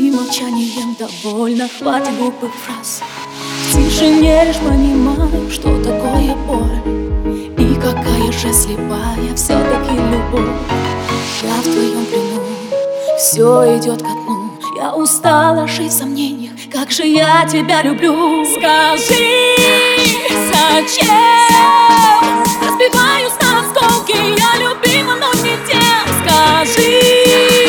молчанием довольно Хватит глупых фраз. В тишине лишь понимаю, что такое боль. И какая же слепая все-таки любовь. Я в твоем плену, все идет ко дну. Я устала жить в сомнениях, как же я тебя люблю. Скажи, зачем? Разбиваюсь на осколки, я любима, но не тем. Скажи,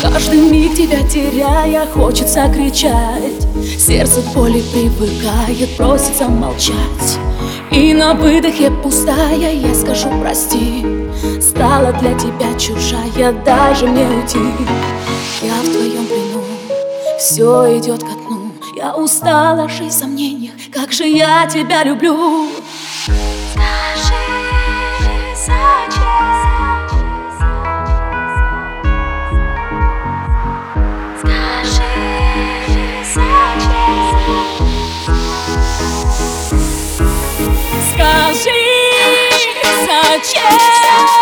Каждый миг тебя теряя, хочется кричать. Сердце к боли привыкает, просится молчать. И на выдохе пустая я скажу прости Стала для тебя чужая, даже мне уйти. Я в твоем плену, все идет ко дну. Я устала жить в сомнениях, как же я тебя люблю. Скажи, зачем Сбиваюсь